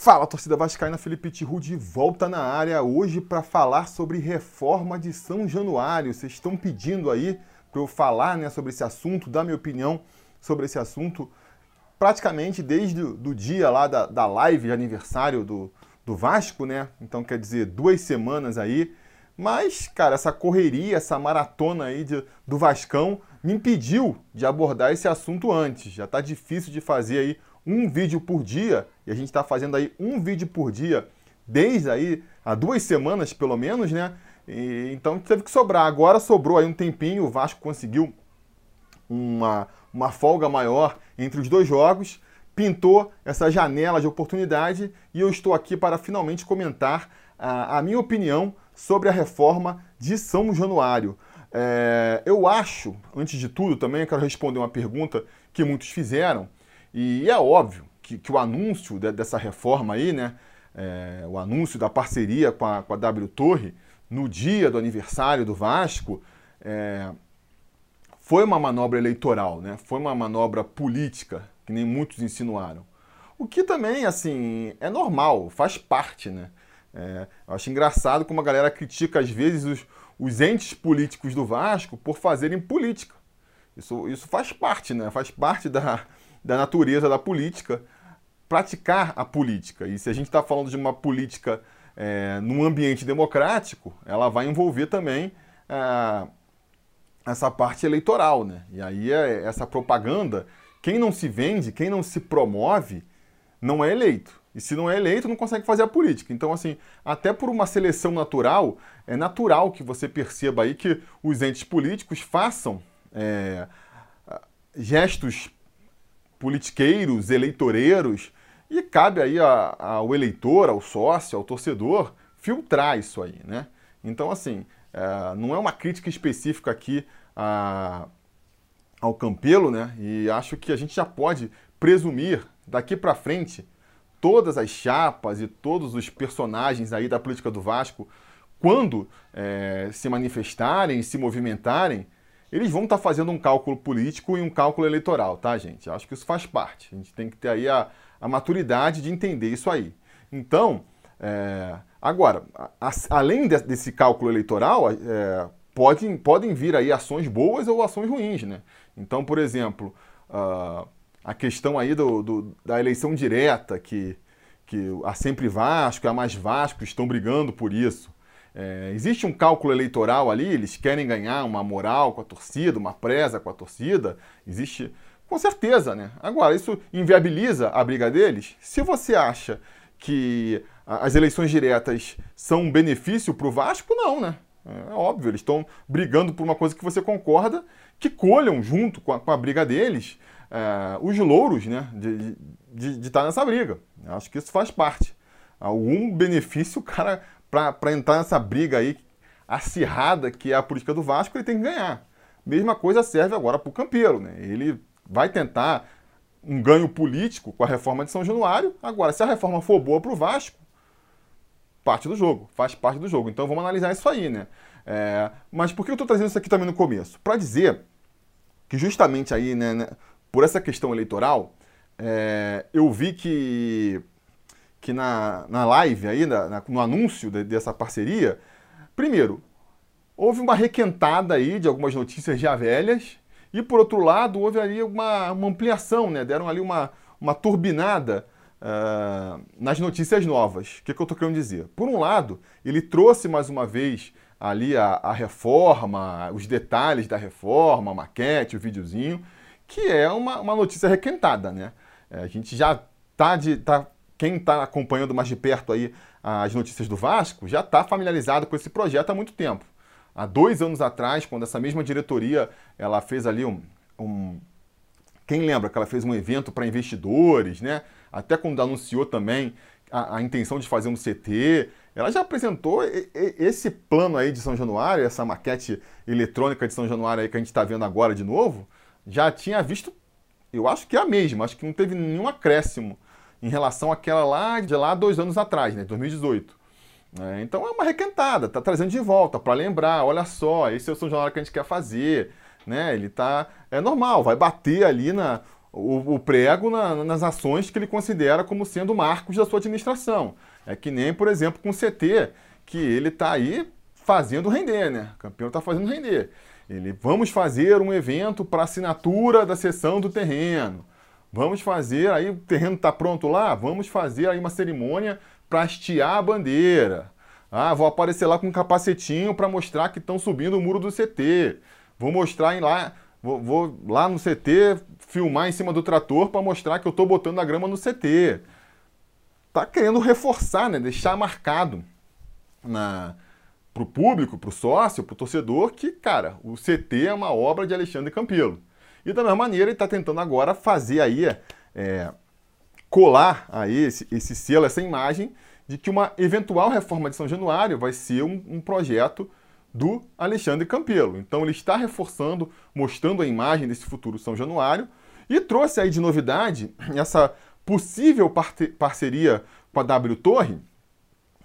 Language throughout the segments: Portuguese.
Fala, torcida vascaína, Felipe Tiru de volta na área hoje para falar sobre reforma de São Januário. Vocês estão pedindo aí para eu falar né, sobre esse assunto, dar minha opinião sobre esse assunto, praticamente desde o dia lá da, da live de aniversário do, do Vasco, né? Então quer dizer, duas semanas aí. Mas, cara, essa correria, essa maratona aí de, do Vascão me impediu de abordar esse assunto antes. Já tá difícil de fazer aí um vídeo por dia, e a gente está fazendo aí um vídeo por dia desde aí há duas semanas pelo menos, né? E, então teve que sobrar. Agora sobrou aí um tempinho, o Vasco conseguiu uma, uma folga maior entre os dois jogos, pintou essa janela de oportunidade e eu estou aqui para finalmente comentar a, a minha opinião sobre a reforma de São Januário. É, eu acho, antes de tudo, também quero responder uma pergunta que muitos fizeram. E é óbvio que, que o anúncio de, dessa reforma aí, né, é, o anúncio da parceria com a, com a W Torre, no dia do aniversário do Vasco, é, foi uma manobra eleitoral, né? foi uma manobra política, que nem muitos insinuaram. O que também, assim, é normal, faz parte, né? É, eu acho engraçado como a galera critica, às vezes, os, os entes políticos do Vasco por fazerem política. Isso, isso faz parte, né? Faz parte da, da natureza da política, praticar a política. E se a gente está falando de uma política é, num ambiente democrático, ela vai envolver também é, essa parte eleitoral. Né? E aí é, essa propaganda, quem não se vende, quem não se promove, não é eleito. E se não é eleito, não consegue fazer a política. Então, assim, até por uma seleção natural, é natural que você perceba aí que os entes políticos façam é, gestos politiqueiros, eleitoreiros, e cabe aí a, ao eleitor, ao sócio, ao torcedor, filtrar isso aí, né? Então, assim, é, não é uma crítica específica aqui a, ao Campelo, né? E acho que a gente já pode presumir daqui para frente todas as chapas e todos os personagens aí da política do Vasco, quando é, se manifestarem, se movimentarem, eles vão estar tá fazendo um cálculo político e um cálculo eleitoral, tá, gente? Acho que isso faz parte. A gente tem que ter aí a, a maturidade de entender isso aí. Então, é, agora, a, além de, desse cálculo eleitoral, é, podem, podem vir aí ações boas ou ações ruins, né? Então, por exemplo, uh, a questão aí do, do, da eleição direta, que, que a Sempre Vasco a Mais Vasco estão brigando por isso. É, existe um cálculo eleitoral ali, eles querem ganhar uma moral com a torcida, uma presa com a torcida. Existe, com certeza, né? Agora, isso inviabiliza a briga deles? Se você acha que as eleições diretas são um benefício para o Vasco, não, né? É óbvio, eles estão brigando por uma coisa que você concorda, que colham junto com a, com a briga deles é, os louros né, de, estar nessa briga. Eu acho que isso faz parte. Algum benefício o cara para entrar nessa briga aí acirrada que é a política do Vasco, ele tem que ganhar. Mesma coisa serve agora para o Campeiro. Né? Ele vai tentar um ganho político com a reforma de São Januário. Agora, se a reforma for boa para o Vasco, parte do jogo, faz parte do jogo. Então vamos analisar isso aí, né? É, mas por que eu estou trazendo isso aqui também no começo? Para dizer que justamente aí, né, né por essa questão eleitoral, é, eu vi que que na, na live aí, na, no anúncio de, dessa parceria, primeiro, houve uma requentada aí de algumas notícias já velhas, e por outro lado, houve ali uma, uma ampliação, né? Deram ali uma, uma turbinada uh, nas notícias novas. O que, que eu estou querendo dizer? Por um lado, ele trouxe mais uma vez ali a, a reforma, os detalhes da reforma, a maquete, o videozinho, que é uma, uma notícia requentada, né? É, a gente já está tá quem está acompanhando mais de perto aí as notícias do Vasco já está familiarizado com esse projeto há muito tempo. Há dois anos atrás, quando essa mesma diretoria ela fez ali um, um quem lembra que ela fez um evento para investidores, né? Até quando anunciou também a, a, intenção de fazer um CT, ela já apresentou esse plano aí de São Januário, essa maquete eletrônica de São Januário aí que a gente está vendo agora de novo, já tinha visto, eu acho que é a mesma, acho que não teve nenhum acréscimo em relação àquela lá de lá dois anos atrás, né, 2018. É, então é uma requentada, tá trazendo de volta para lembrar, olha só, esse é o São Januário que a gente quer fazer, né? Ele tá é normal, vai bater ali na o, o prego na, nas ações que ele considera como sendo marcos da sua administração. É que nem, por exemplo, com o CT, que ele está aí fazendo render, né? O campeão está fazendo render. Ele, vamos fazer um evento para assinatura da sessão do terreno. Vamos fazer, aí o terreno está pronto lá, vamos fazer aí uma cerimônia para hastear a bandeira. Ah, vou aparecer lá com um capacetinho para mostrar que estão subindo o muro do CT. Vou mostrar lá, vou, vou, lá no CT filmar em cima do trator para mostrar que eu estou botando a grama no CT. Tá querendo reforçar, né? Deixar marcado na para o público, para o sócio, para o torcedor, que, cara, o CT é uma obra de Alexandre Campelo. E da mesma maneira ele está tentando agora fazer aí, é, colar aí esse, esse selo, essa imagem de que uma eventual reforma de São Januário vai ser um, um projeto do Alexandre Campelo. Então ele está reforçando, mostrando a imagem desse futuro São Januário e trouxe aí de novidade essa possível parceria com a W Torre,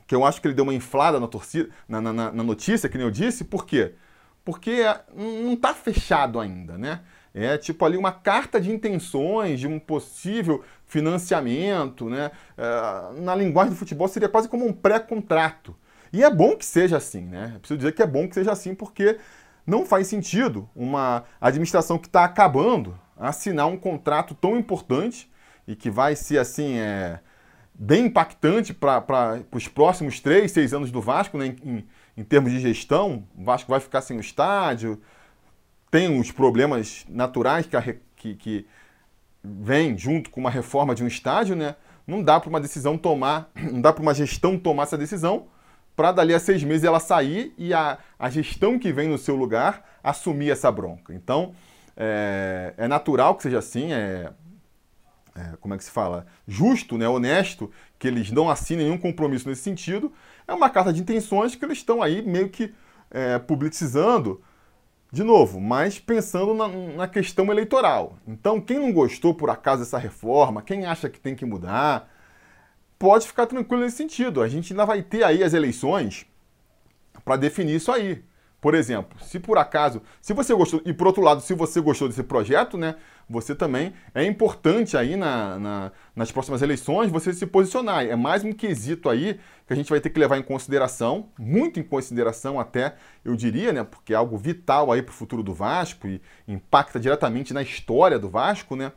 que eu acho que ele deu uma inflada na, torcida, na, na, na notícia, que nem eu disse, por quê? Porque não está fechado ainda, né? É tipo ali uma carta de intenções de um possível financiamento, né? É, na linguagem do futebol seria quase como um pré-contrato. E é bom que seja assim, né? Preciso dizer que é bom que seja assim, porque não faz sentido uma administração que está acabando assinar um contrato tão importante e que vai ser assim. É, bem impactante para os próximos três, seis anos do Vasco, né, em, em, termos de gestão. O Vasco vai ficar sem o estádio, tem os problemas naturais que, que, que vem junto com uma reforma de um estádio, né? Não dá para uma decisão tomar, não dá para uma gestão tomar essa decisão para dali a seis meses ela sair e a, a gestão que vem no seu lugar assumir essa bronca. Então, é, é natural que seja assim, é, é, como é que se fala, justo, né, honesto, que eles não assinem nenhum compromisso nesse sentido, é uma carta de intenções que eles estão aí meio que é, publicizando, de novo, mas pensando na, na, questão eleitoral. Então, quem não gostou por acaso dessa reforma, quem acha que tem que mudar, pode ficar tranquilo nesse sentido. A gente ainda vai ter aí as eleições para definir isso aí. Por exemplo, se por acaso, se você gostou, e por outro lado, se você gostou desse projeto, né, você também, é importante aí na, na, nas próximas eleições você se posicionar. É mais um quesito aí que a gente vai ter que levar em consideração, muito em consideração até, eu diria, né, porque é algo vital aí para o futuro do Vasco e impacta diretamente na história do Vasco, né,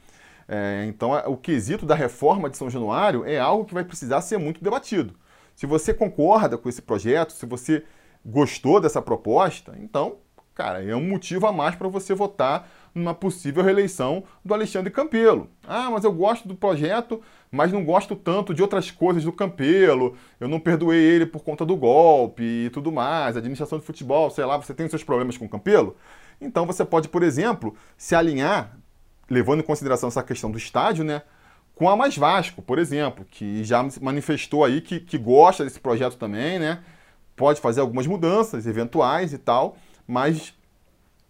é, então o quesito da reforma de São Januário é algo que vai precisar ser muito debatido. Se você concorda com esse projeto, se você gostou dessa proposta, então, cara, é um motivo a mais para você votar numa possível reeleição do Alexandre Campelo. Ah, mas eu gosto do projeto, mas não gosto tanto de outras coisas do Campelo. Eu não perdoei ele por conta do golpe e tudo mais. administração de futebol, sei lá, você tem seus problemas com o Campelo? Então você pode, por exemplo, se alinhar, levando em consideração essa questão do estádio, né? Com a Mais Vasco, por exemplo, que já manifestou aí que, que gosta desse projeto também, né? Pode fazer algumas mudanças eventuais e tal, mas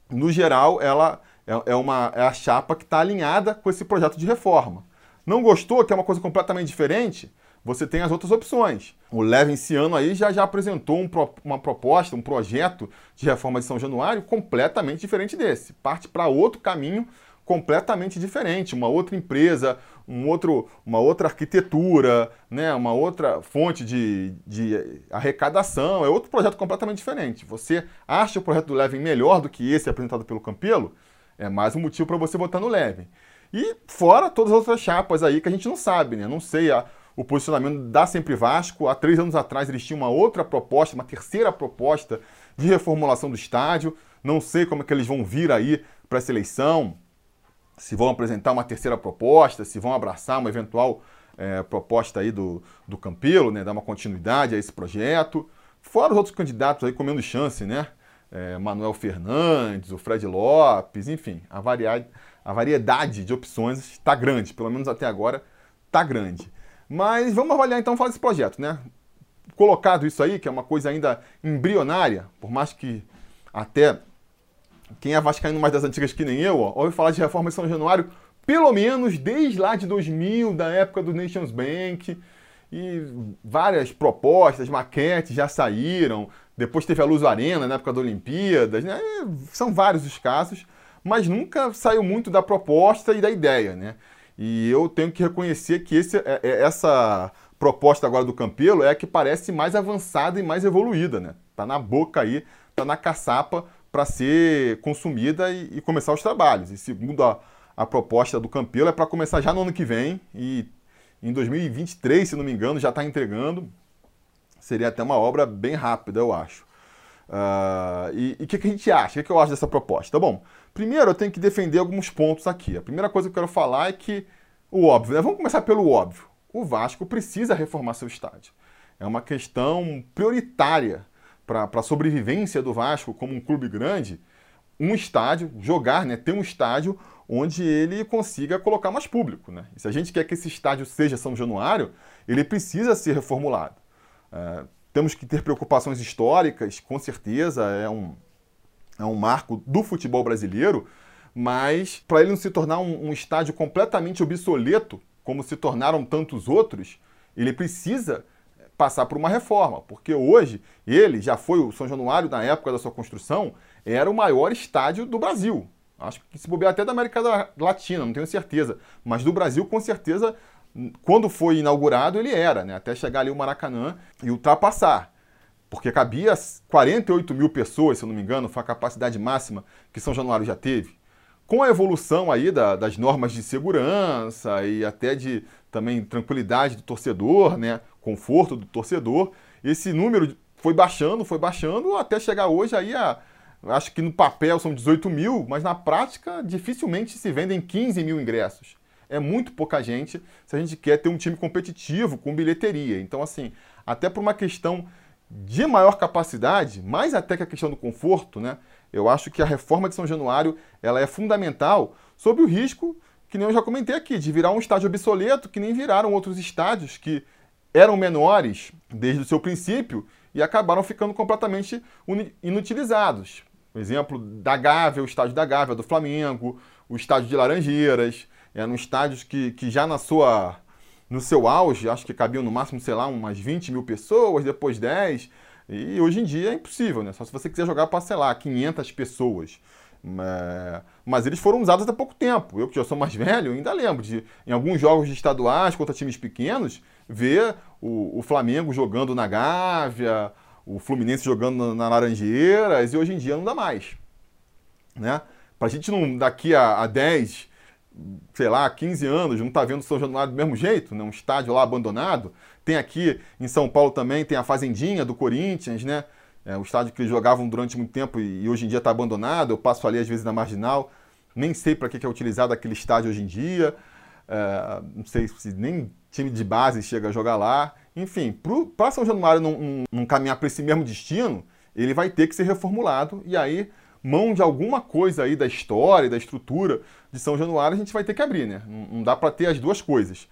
no geral ela é, é uma, é a chapa que está alinhada com esse projeto de reforma. Não gostou, que é uma coisa completamente diferente? Você tem as outras opções. O Leve esse ano aí já, já apresentou um, uma proposta, um projeto de reforma de São Januário completamente diferente desse. Parte para outro caminho completamente diferente, uma outra empresa, um outro, uma outra arquitetura, né, uma outra fonte de, de arrecadação, é outro projeto completamente diferente. Você acha o projeto do Levin melhor do que esse apresentado pelo Campelo? É mais um motivo para você votar no Levin. E fora todas as outras chapas aí que a gente não sabe, né? Não sei a, o posicionamento da Sempre Vasco. Há três anos atrás eles tinham uma outra proposta, uma terceira proposta de reformulação do estádio. Não sei como é que eles vão vir aí para essa eleição se vão apresentar uma terceira proposta, se vão abraçar uma eventual é, proposta aí do, do Campelo, né, dar uma continuidade a esse projeto. Fora os outros candidatos aí com menos chance, né? É, Manuel Fernandes, o Fred Lopes, enfim, a, variedade, a variedade de opções está grande, pelo menos até agora está grande. Mas vamos avaliar então falar desse projeto, né? Colocado isso aí, que é uma coisa ainda embrionária, por mais que até quem é vascaíno mais das antigas que nem eu, ó, ouve falar de reforma em São Januário, pelo menos desde lá de 2000, da época do Nations Bank, e várias propostas, maquetes já saíram. Depois teve a Luz Arena na época das Olimpíadas, né? São vários os casos, mas nunca saiu muito da proposta e da ideia, né? E eu tenho que reconhecer que esse, é, é, essa proposta agora do Campelo é a que parece mais avançada e mais evoluída, né? Tá na boca aí, tá na caçapa para ser consumida e, e, começar os trabalhos. E segundo a, a proposta do Campelo, é para começar já no ano que vem e em 2023, se não me engano, já está entregando. Seria até uma obra bem rápida, eu acho. Uh, e o que, que, a gente acha? O que, que eu acho dessa proposta? Bom, primeiro eu tenho que defender alguns pontos aqui. A primeira coisa que eu quero falar é que o óbvio, né? Vamos começar pelo óbvio. O Vasco precisa reformar seu estádio. É uma questão prioritária para a sobrevivência do Vasco como um clube grande. Um estádio, jogar, né? Ter um estádio onde ele consiga colocar mais público. Né? E se a gente quer que esse estádio seja São Januário, ele precisa ser reformulado. É, temos que ter preocupações históricas, com certeza, é um, é um marco do futebol brasileiro, mas para ele não se tornar um, um estádio completamente obsoleto, como se tornaram tantos outros, ele precisa passar por uma reforma, porque hoje ele já foi o São Januário na época da sua construção, era o maior estádio do Brasil. Acho que se bobear até da América Latina, não tenho certeza, mas do Brasil com certeza quando foi inaugurado, ele era, né? até chegar ali o Maracanã e ultrapassar. Porque cabia 48 mil pessoas, se eu não me engano, foi a capacidade máxima que São Januário já teve. Com a evolução aí da, das normas de segurança e até de também tranquilidade do torcedor, né? Conforto do torcedor, esse número foi baixando, foi baixando, até chegar hoje aí a. Acho que no papel são 18 mil, mas na prática dificilmente se vendem 15 mil ingressos é muito pouca gente se a gente quer ter um time competitivo com bilheteria. Então, assim, até por uma questão de maior capacidade, mais até que a questão do conforto, né? Eu acho que a reforma de São Januário ela é fundamental sob o risco, que nem eu já comentei aqui, de virar um estádio obsoleto, que nem viraram outros estádios que eram menores desde o seu princípio e acabaram ficando completamente inutilizados. Por exemplo da Gávea, o estádio da Gávea do Flamengo, o estádio de Laranjeiras, eram estádios que, que já na sua, no seu auge, acho que cabiam no máximo, sei lá, umas 20 mil pessoas, depois 10. E hoje em dia é impossível, né? Só se você quiser jogar para, sei lá, 500 pessoas. É, mas eles foram usados há pouco tempo. Eu que já sou mais velho, ainda lembro de, em alguns jogos de estaduais contra times pequenos, ver o, o Flamengo jogando na Gávea, o Fluminense jogando na Laranjeiras, e hoje em dia não dá mais. Né? Para a gente não, daqui a, a 10, sei lá, 15 anos, não está vendo São Januário do mesmo jeito, né? um estádio lá abandonado. Tem aqui em São Paulo também, tem a Fazendinha do Corinthians, né? É, o estádio que eles jogavam durante muito tempo e, hoje em dia está abandonado. Eu passo ali às vezes na marginal, nem sei para que, que é utilizado aquele estádio hoje em dia. É, não sei se nem time de base chega a jogar lá. Enfim, para São Januário não, não, não caminhar para esse mesmo destino, ele vai ter que ser reformulado e aí mão de alguma coisa aí da história, da estrutura de São Januário, a gente vai ter que abrir, né? Não dá para ter as duas coisas.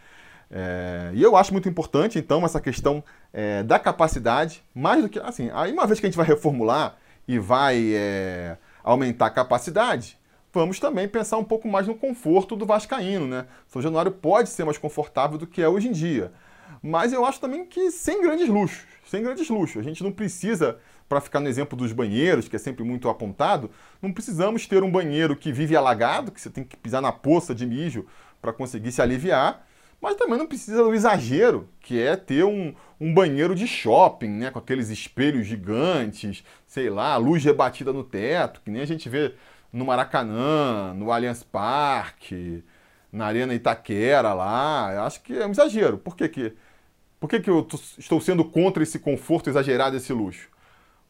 É, e eu acho muito importante, então, essa questão é, da capacidade, mais do que, assim, aí uma vez que a gente vai reformular e vai é, aumentar a capacidade, vamos também pensar um pouco mais no conforto do vascaíno, né? São Januário pode ser mais confortável do que é hoje em dia. Mas eu acho também que sem grandes luxos, sem grandes luxos. A gente não precisa para ficar no exemplo dos banheiros, que é sempre muito apontado, não precisamos ter um banheiro que vive alagado, que você tem que pisar na poça de mijo para conseguir se aliviar, mas também não precisa do exagero, que é ter um, um banheiro de shopping, né, com aqueles espelhos gigantes, sei lá, luz rebatida no teto, que nem a gente vê no Maracanã, no Allianz Parque, na Arena Itaquera lá. Eu acho que é um exagero. Por que, que, por que, que eu estou sendo contra esse conforto exagerado, esse luxo?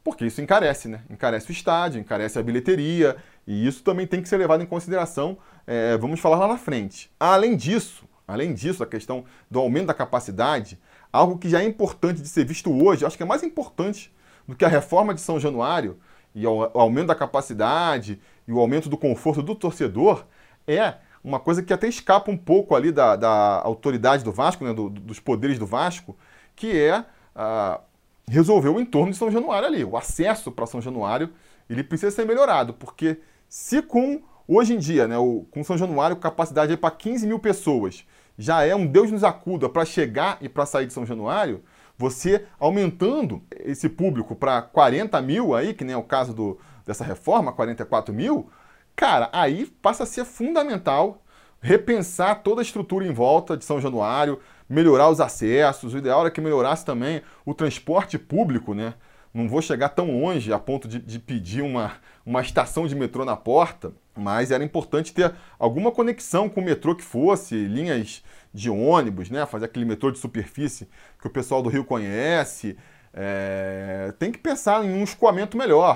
porque isso encarece, né? Encarece o estádio, encarece a bilheteria, e isso também tem que ser levado em consideração, é, vamos falar lá na frente. Além disso, além disso, a questão do aumento da capacidade, algo que já é importante de ser visto hoje, acho que é mais importante do que a reforma de São Januário e o aumento da capacidade e o aumento do conforto do torcedor, é uma coisa que até escapa um pouco ali da, da autoridade do Vasco, né, do, dos poderes do Vasco, que é uh, resolveu o entorno de São Januário ali. O acesso para São Januário ele precisa ser melhorado, porque se com hoje em dia, né, o, com São Januário capacidade para 15 mil pessoas já é um Deus nos acuda para chegar e para sair de São Januário, você aumentando esse público para 40 mil aí, que nem é o caso do, dessa reforma, 44 mil, cara, aí passa a ser fundamental repensar toda a estrutura em volta de São Januário, melhorar os acessos. O ideal era que melhorasse também o transporte público, né? Não vou chegar tão longe a ponto de, de, pedir uma, uma estação de metrô na porta, mas era importante ter alguma conexão com o metrô que fosse, linhas de ônibus, né? Fazer aquele metrô de superfície que o pessoal do Rio conhece. É, tem que pensar em um escoamento melhor.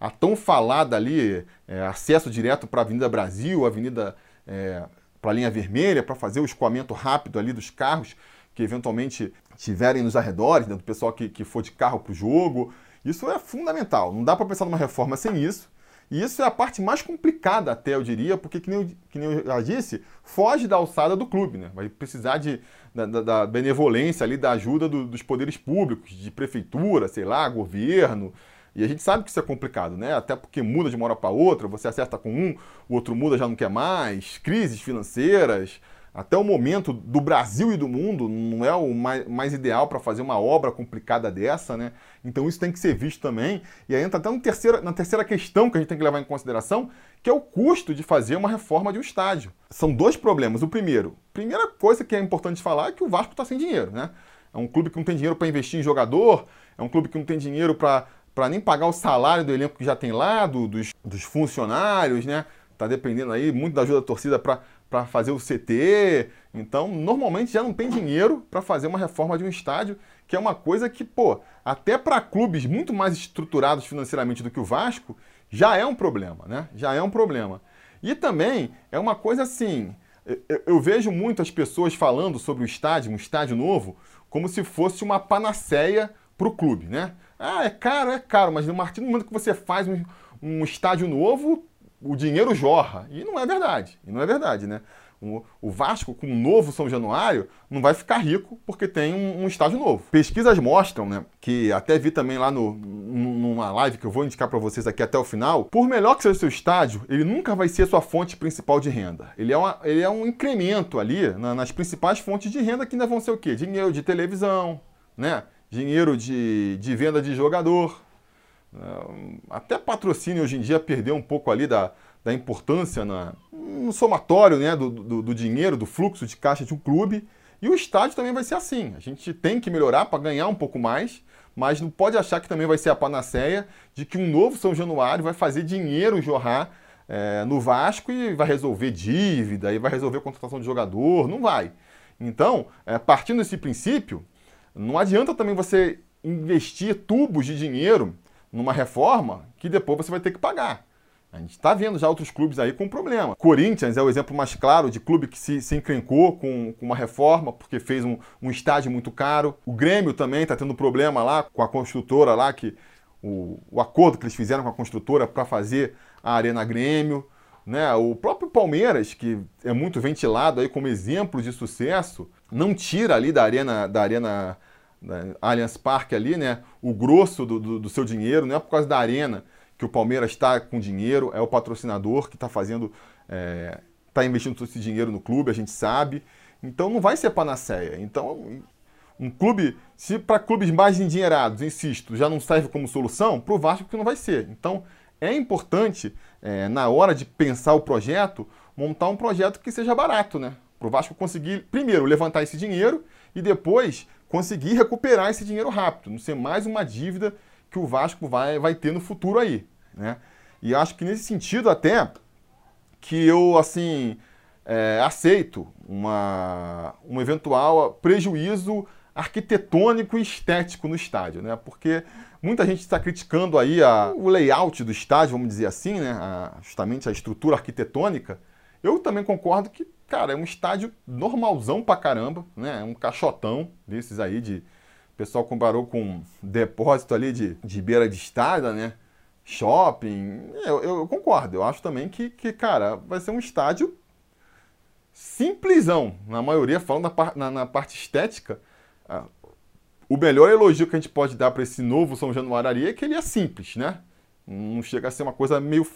A, a tão falada ali, é, acesso direto para a Avenida Brasil, Avenida é, para a linha vermelha, para fazer o escoamento rápido ali dos carros que eventualmente estiverem nos arredores, né, do pessoal que, que for de carro para o jogo. Isso é fundamental. Não dá para pensar numa reforma sem isso. E isso é a parte mais complicada, até eu diria, porque, que nem eu, que nem eu já disse, foge da alçada do clube. Né? Vai precisar de, da, da benevolência ali, da ajuda do, dos poderes públicos, de prefeitura, sei lá, governo, e a gente sabe que isso é complicado, né? Até porque muda de uma hora para outra, você acerta com um, o outro muda já não quer mais, crises financeiras, até o momento do Brasil e do mundo não é o mais, mais ideal para fazer uma obra complicada dessa, né? Então isso tem que ser visto também. E aí entra até terceira, na terceira questão que a gente tem que levar em consideração, que é o custo de fazer uma reforma de um estádio. São dois problemas. O primeiro, primeira coisa que é importante falar é que o Vasco está sem dinheiro, né? É um clube que não tem dinheiro para investir em jogador, é um clube que não tem dinheiro para nem pagar o salário do elenco que já tem lá, do, dos, dos funcionários, né? Tá dependendo aí muito da ajuda da torcida para fazer o CT. Então, normalmente já não tem dinheiro para fazer uma reforma de um estádio, que é uma coisa que, pô, até para clubes muito mais estruturados financeiramente do que o Vasco, já é um problema, né? Já é um problema. E também é uma coisa assim, eu, vejo muitas pessoas falando sobre o estádio, um estádio novo, como se fosse uma panaceia para o clube, né? Ah, é caro, é caro, mas no momento que você faz um, um estádio novo, o dinheiro jorra. E não é verdade. E não é verdade, né? O, Vasco, com um novo São Januário, não vai ficar rico porque tem um, um estádio novo. Pesquisas mostram, né, que até vi também lá no, numa live que eu vou indicar para vocês aqui até o final, por melhor que seja o seu estádio, ele nunca vai ser a sua fonte principal de renda. Ele é, uma, ele é um incremento ali na, nas principais fontes de renda que ainda vão ser o quê? Dinheiro de televisão, né? dinheiro de, de venda de jogador. Até patrocínio hoje em dia perdeu um pouco ali da, da importância na, no somatório né, do, do, do dinheiro, do fluxo de caixa de um clube. E o estádio também vai ser assim. A gente tem que melhorar para ganhar um pouco mais, mas não pode achar que também vai ser a panaceia de que um novo São Januário vai fazer dinheiro jorrar é, no Vasco e vai resolver dívida, e vai resolver contratação de jogador. Não vai. Então, é, partindo desse princípio, não adianta também você investir tubos de dinheiro numa reforma que depois você vai ter que pagar. A gente está vendo já outros clubes aí com problema. Corinthians é o exemplo mais claro de clube que se, se encrencou com, com uma reforma porque fez um, um estádio muito caro. O Grêmio também está tendo problema lá com a construtora lá, que o, o acordo que eles fizeram com a construtora para fazer a Arena Grêmio. Né? O próprio Palmeiras, que é muito ventilado aí como exemplo de sucesso, não tira ali da arena, da arena da Allianz Parque ali, né, o grosso do, do, do, seu dinheiro, não é por causa da arena que o Palmeiras está com dinheiro, é o patrocinador que está fazendo, está é, tá investindo todo esse dinheiro no clube, a gente sabe. Então não vai ser panaceia. Então, um clube, se para clubes mais endinheirados, insisto, já não serve como solução, para o Vasco que não vai ser. Então é importante, é, na hora de pensar o projeto, montar um projeto que seja barato, né? Para o Vasco conseguir, primeiro, levantar esse dinheiro e depois conseguir recuperar esse dinheiro rápido, não ser mais uma dívida que o Vasco vai, vai ter no futuro aí. Né? E acho que nesse sentido até que eu assim é, aceito uma, um eventual prejuízo arquitetônico e estético no estádio, né? Porque muita gente está criticando aí a, o layout do estádio, vamos dizer assim, né? A, justamente a estrutura arquitetônica. Eu também concordo que cara, é um estádio normalzão pra caramba, né? É um caixotão desses aí de. O pessoal comparou com depósito ali de, de beira de estrada, né? Shopping. Eu, eu, concordo. Eu acho também que, que, cara, vai ser um estádio simplesão. Na maioria, falando na, na, na parte estética, o melhor elogio que a gente pode dar para esse novo São Januário é que ele é simples, né? Não chega a ser uma coisa meio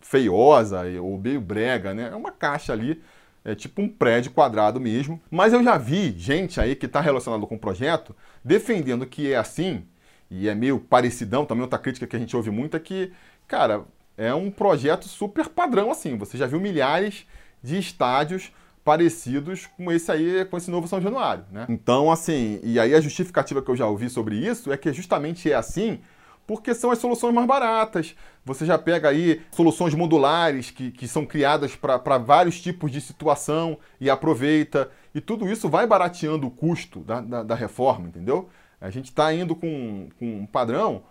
feiosa ou meio brega, né? É uma caixa ali é tipo um prédio quadrado mesmo. Mas eu já vi gente aí que está relacionado com o projeto defendendo que é assim, e é meio parecidão, também outra crítica que a gente ouve muito é que, cara, é um projeto super padrão assim. Você já viu milhares de estádios parecidos com esse aí, com esse novo São Januário, né? Então, assim, e aí a justificativa que eu já ouvi sobre isso é que justamente é assim porque são as soluções mais baratas. Você já pega aí soluções modulares que, que são criadas para vários tipos de situação e aproveita. E tudo isso vai barateando o custo da, da, da reforma, entendeu? A gente está indo com, com um padrão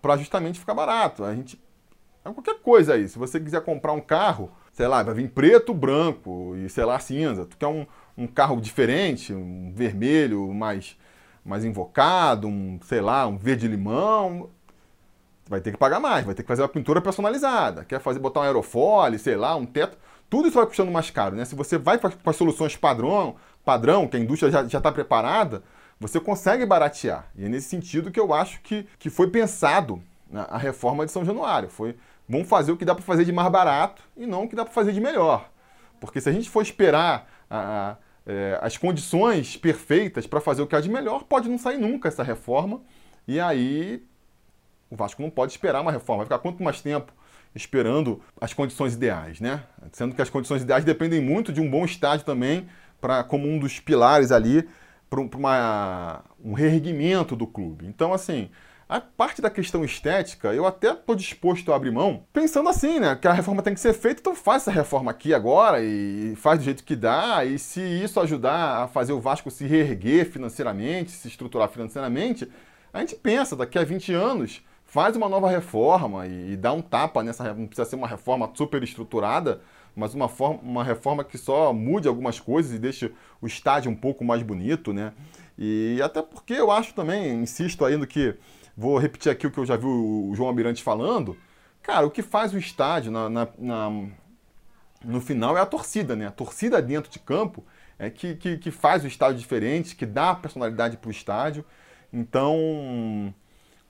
para justamente ficar barato. A gente. É qualquer coisa aí. Se você quiser comprar um carro, sei lá, vai vir preto, branco e, sei lá, cinza. Tu quer um, um carro diferente, um vermelho mais, mais invocado, um, sei lá, um verde-limão vai ter que pagar mais, vai ter que fazer uma pintura personalizada, quer fazer botar um aerofólio, sei lá, um teto, tudo isso vai custando mais caro, né? Se você vai para as soluções padrão, padrão, que a indústria já está preparada, você consegue baratear. E é nesse sentido que eu acho que, que foi pensado né, a reforma de São Januário. Foi, vamos fazer o que dá para fazer de mais barato e não o que dá para fazer de melhor. Porque se a gente for esperar a, a, é, as condições perfeitas para fazer o que há de melhor, pode não sair nunca essa reforma. E aí o Vasco não pode esperar uma reforma, vai ficar quanto mais tempo esperando as condições ideais, né? Sendo que as condições ideais dependem muito de um bom estádio também, para como um dos pilares ali para um reerguimento do clube. Então, assim, a parte da questão estética, eu até estou disposto a abrir mão, pensando assim, né? Que a reforma tem que ser feita, então faz essa reforma aqui agora e faz do jeito que dá. E se isso ajudar a fazer o Vasco se reerguer financeiramente, se estruturar financeiramente, a gente pensa, daqui a 20 anos, faz uma nova reforma e, e dá um tapa nessa. Não precisa ser uma reforma super estruturada, mas uma, forma, uma reforma que só mude algumas coisas e deixe o estádio um pouco mais bonito, né? E até porque eu acho também, insisto ainda que. Vou repetir aqui o que eu já vi o João Almirante falando. Cara, o que faz o estádio na, na, na no final é a torcida, né? A torcida dentro de campo é que, que, que faz o estádio diferente, que dá personalidade para o estádio. Então,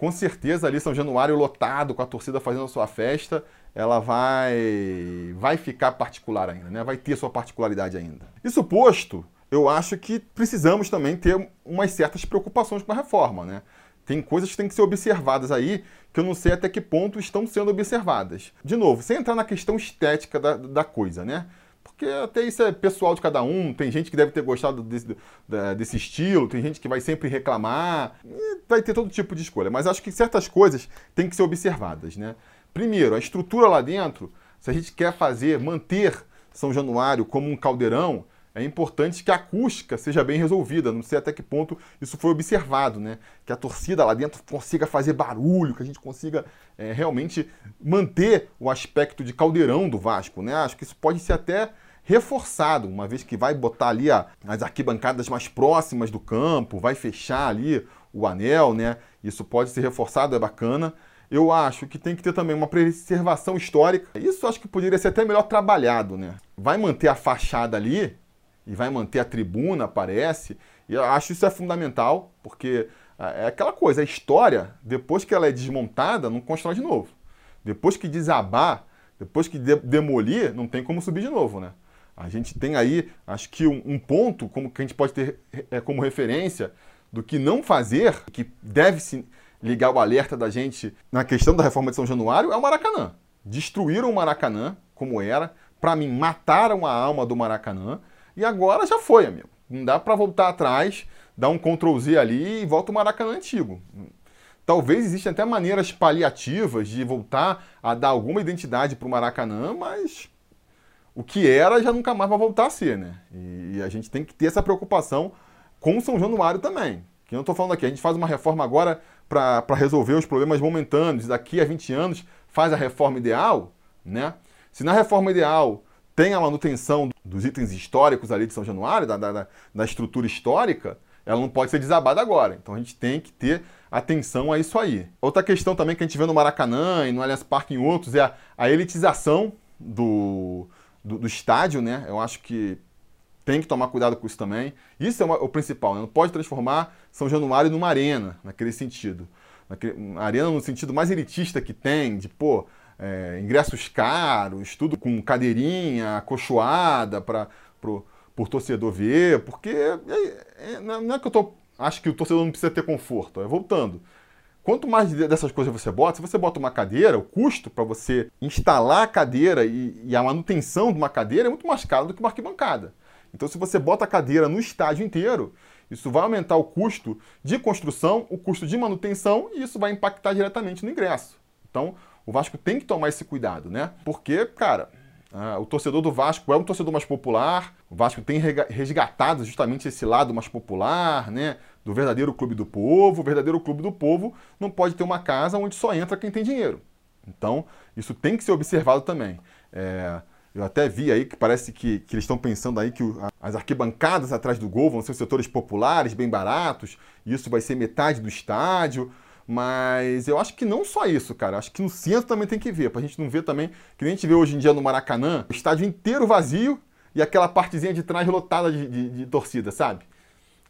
com certeza ali São Januário lotado, com a torcida fazendo a sua festa, ela vai vai ficar particular ainda, né? Vai ter sua particularidade ainda. Isso posto, eu acho que precisamos também ter umas certas preocupações com a reforma, né? Tem coisas que têm que ser observadas aí que eu não sei até que ponto estão sendo observadas. De novo, sem entrar na questão estética da, da coisa, né? Porque até isso é pessoal de cada um. Tem gente que deve ter gostado desse, desse estilo, tem gente que vai sempre reclamar. vai ter todo tipo de escolha. Mas acho que certas coisas têm que ser observadas, né? Primeiro, a estrutura lá dentro, se a gente quer fazer, manter São Januário como um caldeirão, é importante que a acústica seja bem resolvida. Não sei até que ponto isso foi observado, né? Que a torcida lá dentro consiga fazer barulho, que a gente consiga é, realmente manter o aspecto de caldeirão do Vasco, né? Acho que isso pode ser até reforçado, uma vez que vai botar ali as arquibancadas mais próximas do campo, vai fechar ali o anel, né? Isso pode ser reforçado, é bacana. Eu acho que tem que ter também uma preservação histórica. Isso acho que poderia ser até melhor trabalhado, né? Vai manter a fachada ali, e vai manter a tribuna, parece. E eu acho isso é fundamental, porque é aquela coisa, a história, depois que ela é desmontada, não constrói de novo. Depois que desabar, depois que de demolir, não tem como subir de novo, né? A gente tem aí, acho que um, um ponto como que a gente pode ter é, como referência do que não fazer, que deve se ligar o alerta da gente na questão da reforma de São Januário, é o Maracanã. Destruíram o Maracanã, como era, para mim, mataram a alma do Maracanã, e agora já foi, amigo. Não dá para voltar atrás, dar um Ctrl Z ali e volta o Maracanã antigo. Talvez existam até maneiras paliativas de voltar a dar alguma identidade para o Maracanã, mas o que era já nunca mais vai voltar a ser, né? E a gente tem que ter essa preocupação com São Januário também. Que eu estou falando aqui, a gente faz uma reforma agora para resolver os problemas momentâneos, daqui a 20 anos faz a reforma ideal, né? Se na reforma ideal tem a manutenção dos itens históricos ali de São Januário, da, da, da estrutura histórica, ela não pode ser desabada agora. Então a gente tem que ter atenção a isso aí. Outra questão também que a gente vê no Maracanã e no Allianz Parque em outros é a, a elitização do, do, do, estádio, né? Eu acho que tem que tomar cuidado com isso também. Isso é uma, o principal, né? Não pode transformar São Januário numa arena, naquele sentido. Naquele, arena no sentido mais elitista que tem, de, pô, é, ingressos caros, tudo com cadeirinha, acolchoada para o torcedor ver, porque é, é, não é que eu tô, acho que o torcedor não precisa ter conforto, é voltando. Quanto mais dessas coisas você bota, se você bota uma cadeira, o custo para você instalar a cadeira e, e, a manutenção de uma cadeira é muito mais caro do que uma arquibancada. Então, se você bota a cadeira no estádio inteiro, isso vai aumentar o custo de construção, o custo de manutenção e isso vai impactar diretamente no ingresso. Então, o Vasco tem que tomar esse cuidado, né? Porque, cara, ah, o torcedor do Vasco é um torcedor mais popular, o Vasco tem resgatado justamente esse lado mais popular, né? Do verdadeiro clube do povo. O verdadeiro clube do povo não pode ter uma casa onde só entra quem tem dinheiro. Então, isso tem que ser observado também. É, eu até vi aí que parece que, que eles estão pensando aí que as arquibancadas atrás do gol vão ser setores populares, bem baratos, e isso vai ser metade do estádio. Mas eu acho que não só isso, cara. Acho que no centro também tem que ver, pra gente não ver também, que nem a gente vê hoje em dia no Maracanã, o estádio inteiro vazio e aquela partezinha de trás lotada de, de, de torcida, sabe?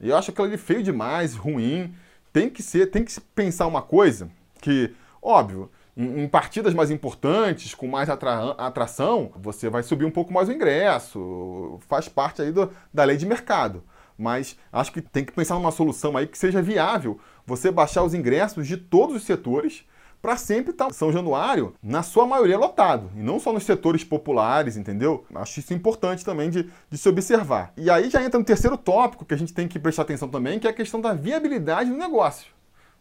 Eu acho aquilo ali feio demais, ruim. Tem que ser, tem que pensar uma coisa que, óbvio, em, em partidas mais importantes, com mais atra, atração, você vai subir um pouco mais o ingresso. Faz parte aí do, da lei de mercado. Mas acho que tem que pensar numa solução aí que seja viável você baixar os ingressos de todos os setores para sempre estar tá São Januário, na sua maioria, lotado. E não só nos setores populares, entendeu? Acho isso importante também de, de se observar. E aí já entra no terceiro tópico que a gente tem que prestar atenção também, que é a questão da viabilidade do negócio.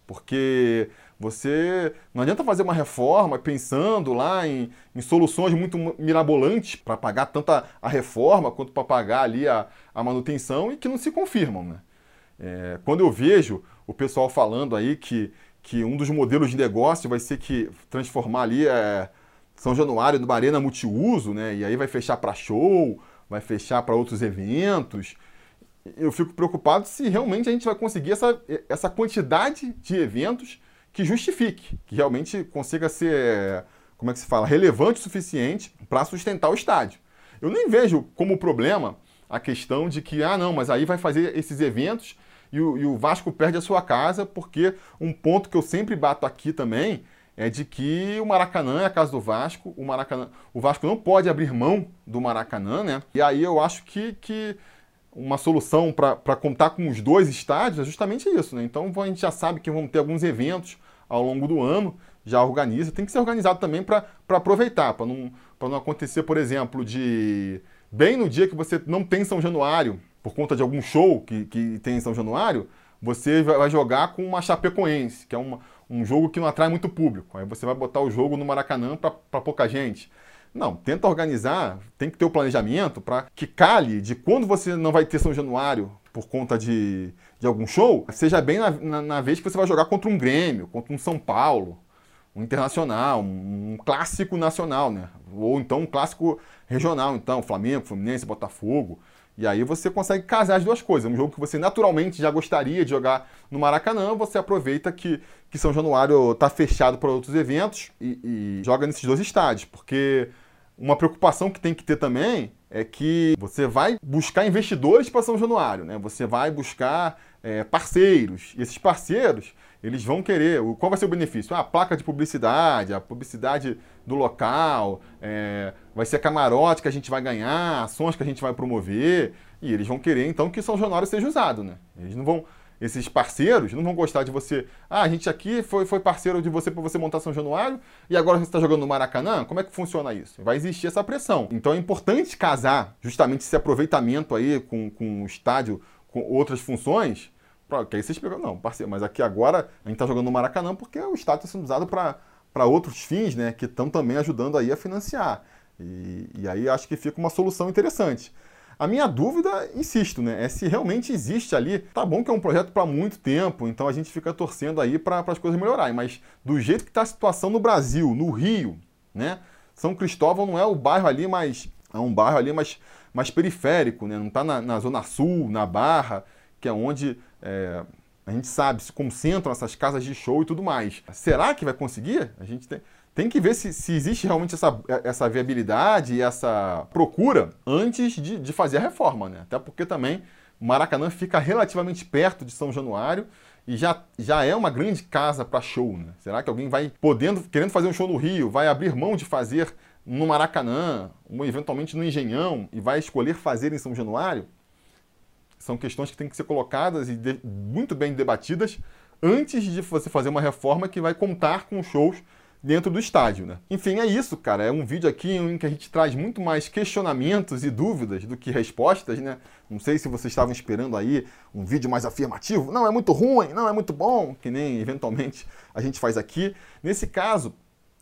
Porque você não adianta fazer uma reforma pensando lá em, em soluções muito mirabolantes para pagar tanto a, a reforma quanto para pagar ali a, a manutenção e que não se confirmam. Né? É, quando eu vejo o pessoal falando aí que, que um dos modelos de negócio vai ser que transformar ali é, São Januário numa arena multiuso, né? E aí vai fechar para show, vai fechar para outros eventos. Eu fico preocupado se realmente a gente vai conseguir essa, essa quantidade de eventos que justifique, que realmente consiga ser, como é que se fala, relevante o suficiente para sustentar o estádio. Eu nem vejo como problema a questão de que, ah, não, mas aí vai fazer esses eventos e o, e o Vasco perde a sua casa, porque um ponto que eu sempre bato aqui também é de que o Maracanã é a casa do Vasco, o Maracanã, o Vasco não pode abrir mão do Maracanã, né? E aí eu acho que, que uma solução para contar com os dois estádios é justamente isso, né? Então a gente já sabe que vão ter alguns eventos ao longo do ano, já organiza, tem que ser organizado também para aproveitar, para não, não acontecer, por exemplo, de bem no dia que você não tem São Januário, por conta de algum show que, que tem em São Januário, você vai jogar com uma Chapecoense, que é uma, um jogo que não atrai muito público. Aí você vai botar o jogo no Maracanã para pouca gente. Não, tenta organizar, tem que ter o planejamento para que cale de quando você não vai ter São Januário por conta de, de algum show, seja bem na, na, na vez que você vai jogar contra um Grêmio, contra um São Paulo, um internacional, um, um, clássico nacional, né? Ou então um clássico regional, então, Flamengo, Fluminense, Botafogo. E aí você consegue casar as duas coisas. Um jogo que você naturalmente já gostaria de jogar no Maracanã, você aproveita que, que São Januário está fechado para outros eventos e, e joga nesses dois estádios. Porque uma preocupação que tem que ter também é que você vai buscar investidores para São Januário, né? Você vai buscar é, parceiros. E esses parceiros, eles vão querer. Qual vai ser o benefício? Ah, a placa de publicidade, a publicidade do local, é, vai ser camarote que a gente vai ganhar, ações que a gente vai promover. E eles vão querer, então, que São Januário seja usado, né? Eles não vão. Esses parceiros não vão gostar de você. Ah, a gente aqui foi, foi parceiro de você para você montar São Januário e agora você está jogando no Maracanã? Como é que funciona isso? Vai existir essa pressão. Então é importante casar justamente esse aproveitamento aí com, com o estádio, com outras funções, que aí vocês pegam, não, parceiro, mas aqui agora a gente está jogando no Maracanã porque o estádio está sendo usado para outros fins, né, que estão também ajudando aí a financiar. E, e, aí acho que fica uma solução interessante. A minha dúvida, insisto, né, é se realmente existe ali. Tá bom que é um projeto para muito tempo, então a gente fica torcendo aí para as coisas melhorarem, mas do jeito que está a situação no Brasil, no Rio, né, São Cristóvão não é o bairro ali mais. É um bairro ali mais, mais periférico, né, não está na, na Zona Sul, na Barra que é onde é, a gente sabe se concentram essas casas de show e tudo mais. Será que vai conseguir? A gente tem, tem que ver se, se existe realmente essa, essa viabilidade e essa procura antes de, de fazer a reforma, né? Até porque também Maracanã fica relativamente perto de São Januário e já, já é uma grande casa para show, né? Será que alguém vai podendo, querendo fazer um show no Rio, vai abrir mão de fazer no Maracanã, ou eventualmente no Engenhão, e vai escolher fazer em São Januário? São questões que têm que ser colocadas e de, muito bem debatidas antes de você fazer uma reforma que vai contar com shows dentro do estádio, né? Enfim, é isso, cara. É um vídeo aqui em que a gente traz muito mais questionamentos e dúvidas do que respostas, né? Não sei se vocês estavam esperando aí um vídeo mais afirmativo. Não, é muito ruim, não, é muito bom, que nem eventualmente a gente faz aqui. Nesse caso,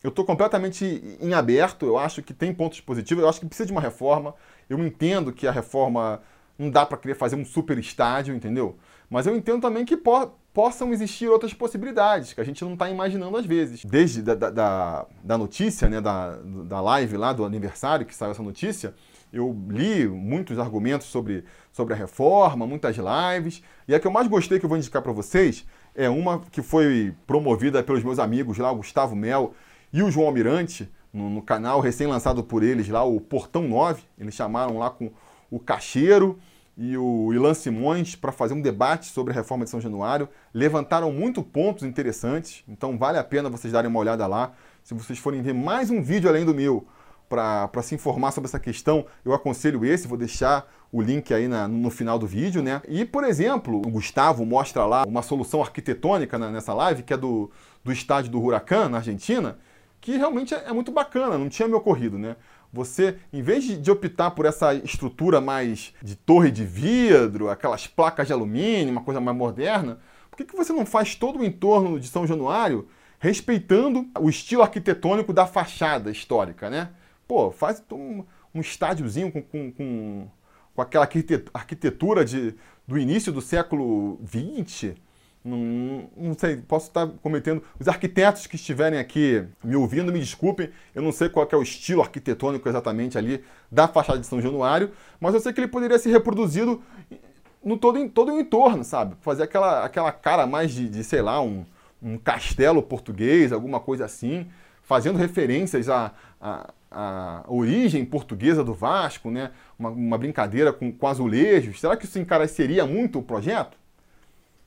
eu estou completamente em aberto, eu acho que tem pontos positivos, eu acho que precisa de uma reforma. Eu entendo que a reforma não dá para querer fazer um super estádio, entendeu? Mas eu entendo também que po possam existir outras possibilidades que a gente não está imaginando às vezes. Desde da, da, da notícia, né, da, da live lá do aniversário que saiu essa notícia, eu li muitos argumentos sobre, sobre a reforma, muitas lives, e a que eu mais gostei que eu vou indicar para vocês é uma que foi promovida pelos meus amigos lá, o Gustavo Mel e o João Almirante, no, no canal recém-lançado por eles lá, o Portão 9. Eles chamaram lá com o Cacheiro e o Ilan Simões para fazer um debate sobre a reforma de São Januário. Levantaram muito pontos interessantes, então vale a pena vocês darem uma olhada lá. Se vocês forem ver mais um vídeo além do meu para se informar sobre essa questão, eu aconselho esse, vou deixar o link aí na, no final do vídeo, né? E, por exemplo, o Gustavo mostra lá uma solução arquitetônica na, nessa live, que é do, do estádio do Huracan, na Argentina, que realmente é, é muito bacana, não tinha me ocorrido, né? Você, em vez de, optar por essa estrutura mais de torre de vidro, aquelas placas de alumínio, uma coisa mais moderna, por que, que você não faz todo o entorno de São Januário respeitando o estilo arquitetônico da fachada histórica, né? Pô, faz um, um estádiozinho com, com, com, com aquela arquitetura de, do início do século XX, não, não, sei, posso estar cometendo. Os arquitetos que estiverem aqui me ouvindo, me desculpem, eu não sei qual é o estilo arquitetônico exatamente ali da fachada de São Januário, mas eu sei que ele poderia ser reproduzido no todo, em todo o entorno, sabe? Fazer aquela, aquela cara mais de, de sei lá, um, um castelo português, alguma coisa assim, fazendo referências à, origem portuguesa do Vasco, né? Uma, uma brincadeira com, com azulejos. Será que isso encareceria muito o projeto?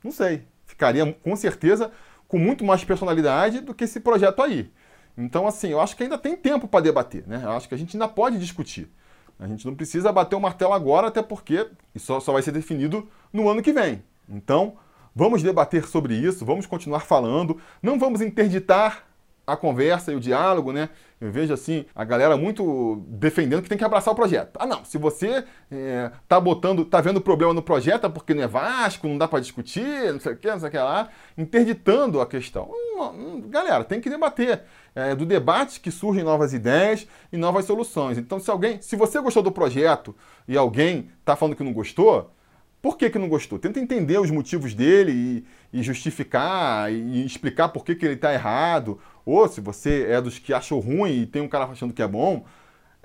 Não sei ficaria com certeza com muito mais personalidade do que esse projeto aí. Então, assim, eu acho que ainda tem tempo para debater, né? Eu acho que a gente ainda pode discutir. A gente não precisa bater o martelo agora, até porque isso só, só vai ser definido no ano que vem. Então, vamos debater sobre isso, vamos continuar falando, não vamos interditar a conversa e o diálogo, né? Eu vejo assim a galera muito defendendo que tem que abraçar o projeto. Ah, não, se você é, tá botando, tá vendo problema no projeto é porque não é Vasco, não dá para discutir, não sei o que, não sei o que lá, interditando a questão. Hum, hum, galera, tem que debater. É do debate que surgem novas ideias e novas soluções. Então, se alguém, se você gostou do projeto e alguém tá falando que não gostou, por que, que não gostou? Tenta entender os motivos dele e, e justificar e explicar por que, que ele está errado. Ou se você é dos que achou ruim e tem um cara achando que é bom,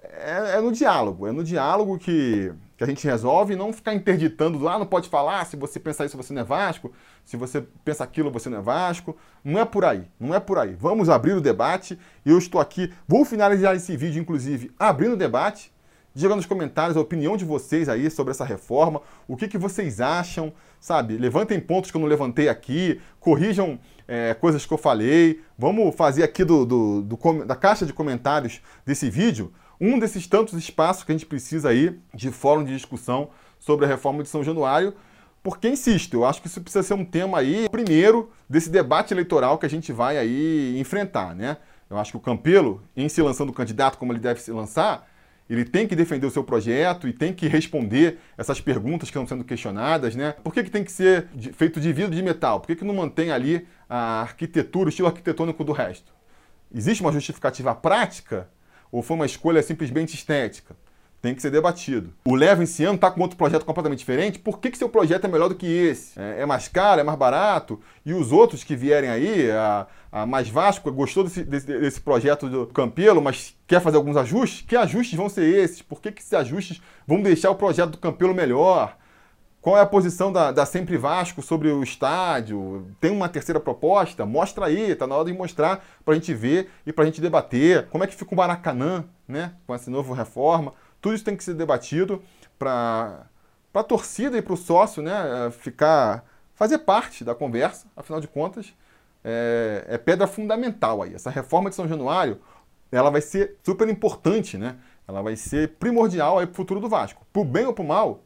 é, é no diálogo. É no diálogo que, que a gente resolve e não ficar interditando, ah, não pode falar, se você pensar isso você não é Vasco, se você pensa aquilo você não é Vasco. Não é por aí, não é por aí. Vamos abrir o debate eu estou aqui, vou finalizar esse vídeo, inclusive, abrindo o debate, Diga nos comentários a opinião de vocês aí sobre essa reforma, o que, que vocês acham, sabe? Levantem pontos que eu não levantei aqui, corrijam é, coisas que eu falei. Vamos fazer aqui do, do, do, da caixa de comentários desse vídeo um desses tantos espaços que a gente precisa aí de fórum de discussão sobre a reforma de São Januário. Porque, insisto, eu acho que isso precisa ser um tema aí, primeiro, desse debate eleitoral que a gente vai aí enfrentar, né? Eu acho que o Campelo, em se lançando candidato como ele deve se lançar, ele tem que defender o seu projeto e tem que responder essas perguntas que estão sendo questionadas, né? Por que, que tem que ser feito de vidro de metal? Por que, que não mantém ali a arquitetura, o estilo arquitetônico do resto? Existe uma justificativa prática ou foi uma escolha simplesmente estética? Tem que ser debatido. O Leva esse ano está com outro projeto completamente diferente. Por que, que seu projeto é melhor do que esse? É, é mais caro, é mais barato? E os outros que vierem aí, a, a Mais Vasco, gostou desse, desse, desse, projeto do Campelo, mas quer fazer alguns ajustes? Que ajustes vão ser esses? Por que, que esses ajustes vão deixar o projeto do Campelo melhor? Qual é a posição da, da Sempre Vasco sobre o estádio? Tem uma terceira proposta? Mostra aí, tá na hora de mostrar para a gente ver e para a gente debater. Como é que fica o Maracanã, né? Com essa nova reforma. Tudo isso tem que ser debatido para a torcida e para o sócio né, é, ficar, fazer parte da conversa, afinal de contas, é, é, pedra fundamental aí. Essa reforma de São Januário ela vai ser super importante, né? Ela vai ser primordial para o futuro do Vasco. Por bem ou por mal,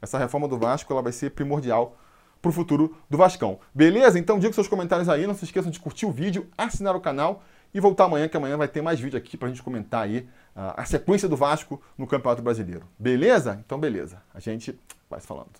essa reforma do Vasco ela vai ser primordial para o futuro do Vascão. Beleza? Então diga seus comentários aí, não se esqueçam de curtir o vídeo, assinar o canal e voltar amanhã, que amanhã vai ter mais vídeo aqui para a gente comentar aí uh, a sequência do Vasco no Campeonato Brasileiro. Beleza? Então beleza, a gente vai se falando.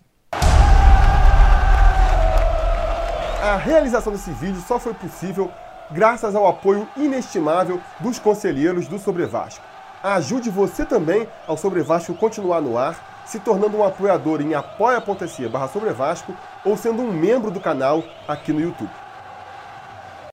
A realização desse vídeo só foi possível graças ao apoio inestimável dos conselheiros do Sobre Vasco. Ajude você também ao Sobre Vasco continuar no ar, se tornando um apoiador em apoia.se barra Sobre Vasco ou sendo um membro do canal aqui no YouTube.